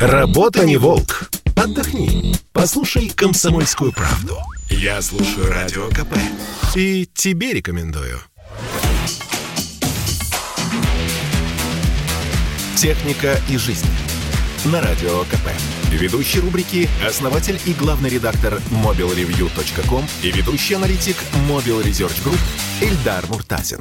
Работа не волк. Отдохни. Послушай комсомольскую правду. Я слушаю радио КП. И тебе рекомендую. Техника и жизнь. На радио КП. Ведущий рубрики – основатель и главный редактор mobilreview.com и ведущий аналитик Mobile Research Group Эльдар Муртазин.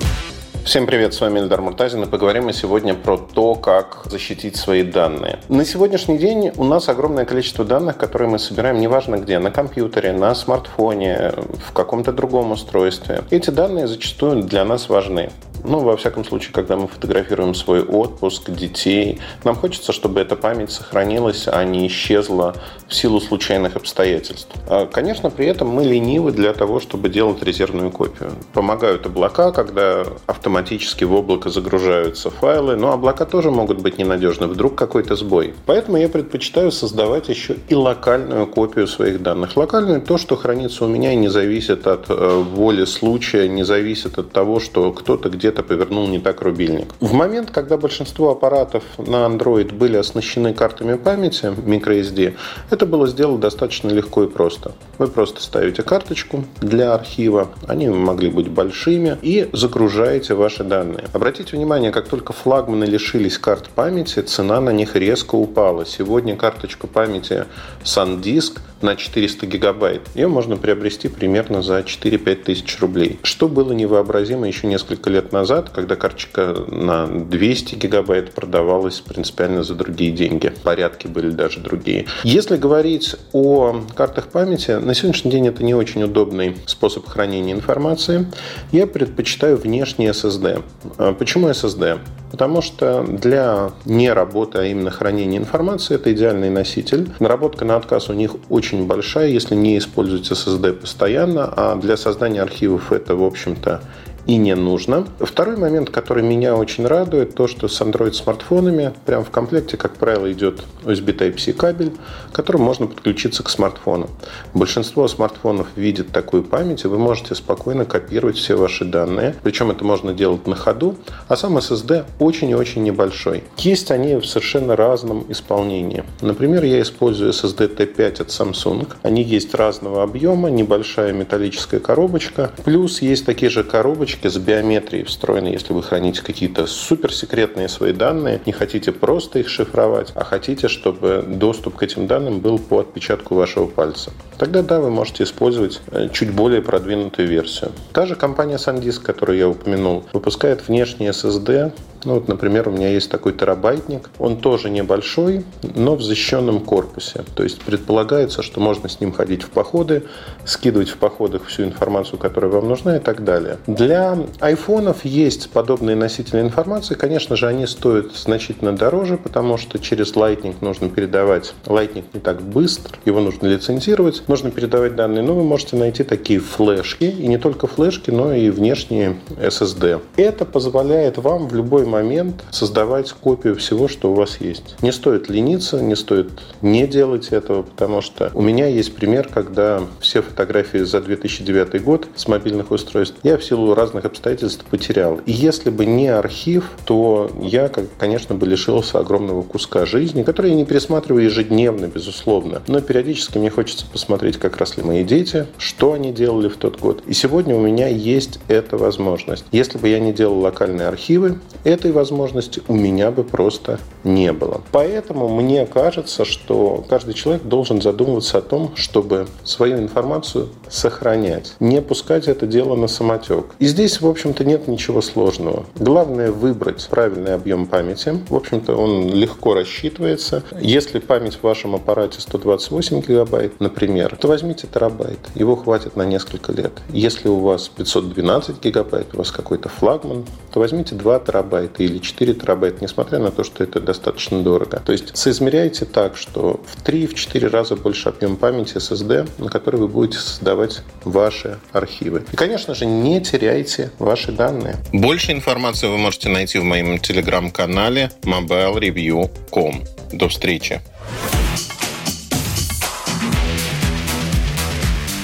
Всем привет, с вами Эльдар Муртазин, и поговорим мы сегодня про то, как защитить свои данные. На сегодняшний день у нас огромное количество данных, которые мы собираем неважно где, на компьютере, на смартфоне, в каком-то другом устройстве. Эти данные зачастую для нас важны. Ну, во всяком случае, когда мы фотографируем свой отпуск, детей, нам хочется, чтобы эта память сохранилась, а не исчезла в силу случайных обстоятельств. А, конечно, при этом мы ленивы для того, чтобы делать резервную копию. Помогают облака, когда автоматически в облако загружаются файлы, но облака тоже могут быть ненадежны, вдруг какой-то сбой. Поэтому я предпочитаю создавать еще и локальную копию своих данных. Локальную то, что хранится у меня и не зависит от э, воли случая, не зависит от того, что кто-то где-то где-то повернул не так рубильник. В момент, когда большинство аппаратов на Android были оснащены картами памяти microSD, это было сделать достаточно легко и просто. Вы просто ставите карточку для архива, они могли быть большими, и загружаете ваши данные. Обратите внимание, как только флагманы лишились карт памяти, цена на них резко упала. Сегодня карточка памяти SanDisk на 400 гигабайт. Ее можно приобрести примерно за 4-5 тысяч рублей. Что было невообразимо еще несколько лет назад когда карточка на 200 гигабайт продавалась принципиально за другие деньги. Порядки были даже другие. Если говорить о картах памяти, на сегодняшний день это не очень удобный способ хранения информации. Я предпочитаю внешний SSD. А почему SSD? Потому что для не работы, а именно хранения информации, это идеальный носитель. Наработка на отказ у них очень большая, если не использовать SSD постоянно, а для создания архивов это, в общем-то, и не нужно. Второй момент, который меня очень радует, то, что с Android смартфонами прямо в комплекте, как правило, идет USB Type-C кабель, которым можно подключиться к смартфону. Большинство смартфонов видит такую память, и вы можете спокойно копировать все ваши данные. Причем это можно делать на ходу, а сам SSD очень и очень небольшой. Есть они в совершенно разном исполнении. Например, я использую SSD T5 от Samsung. Они есть разного объема, небольшая металлическая коробочка. Плюс есть такие же коробочки, карточки с биометрией встроены, если вы храните какие-то суперсекретные свои данные, не хотите просто их шифровать, а хотите, чтобы доступ к этим данным был по отпечатку вашего пальца. Тогда да, вы можете использовать э, чуть более продвинутую версию. Та же компания SanDisk, которую я упомянул, выпускает внешний SSD ну вот, например, у меня есть такой терабайтник. Он тоже небольшой, но в защищенном корпусе. То есть предполагается, что можно с ним ходить в походы, скидывать в походах всю информацию, которая вам нужна и так далее. Для айфонов есть подобные носители информации. Конечно же, они стоят значительно дороже, потому что через Lightning нужно передавать. Lightning не так быстро, его нужно лицензировать, нужно передавать данные. Но вы можете найти такие флешки, и не только флешки, но и внешние SSD. Это позволяет вам в любой момент создавать копию всего, что у вас есть. Не стоит лениться, не стоит не делать этого, потому что у меня есть пример, когда все фотографии за 2009 год с мобильных устройств я в силу разных обстоятельств потерял. И если бы не архив, то я, конечно, бы лишился огромного куска жизни, который я не пересматриваю ежедневно, безусловно. Но периодически мне хочется посмотреть, как росли мои дети, что они делали в тот год. И сегодня у меня есть эта возможность. Если бы я не делал локальные архивы, этой возможности у меня бы просто не было. Поэтому мне кажется, что каждый человек должен задумываться о том, чтобы свою информацию сохранять, не пускать это дело на самотек. И здесь, в общем-то, нет ничего сложного. Главное выбрать правильный объем памяти. В общем-то, он легко рассчитывается. Если память в вашем аппарате 128 гигабайт, например, то возьмите терабайт. Его хватит на несколько лет. Если у вас 512 гигабайт, у вас какой-то флагман, то возьмите 2 терабайта или 4 терабайта, несмотря на то, что это достаточно дорого. То есть соизмеряйте так, что в 3-4 раза больше объем памяти SSD, на который вы будете создавать ваши архивы. И, конечно же, не теряйте ваши данные. Больше информации вы можете найти в моем телеграм-канале mobilereview.com. До встречи!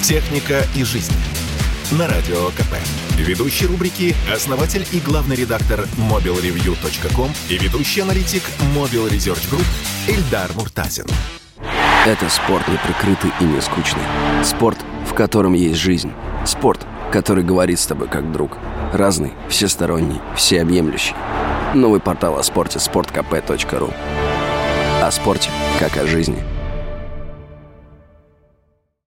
Техника и жизнь. На радио КП. Ведущий рубрики – основатель и главный редактор mobilreview.com и ведущий аналитик Mobile Research Group Эльдар Муртазин. Это спорт неприкрытый и не скучный. Спорт, в котором есть жизнь. Спорт, который говорит с тобой как друг. Разный, всесторонний, всеобъемлющий. Новый портал о спорте – sportkp.ru О спорте, как о жизни –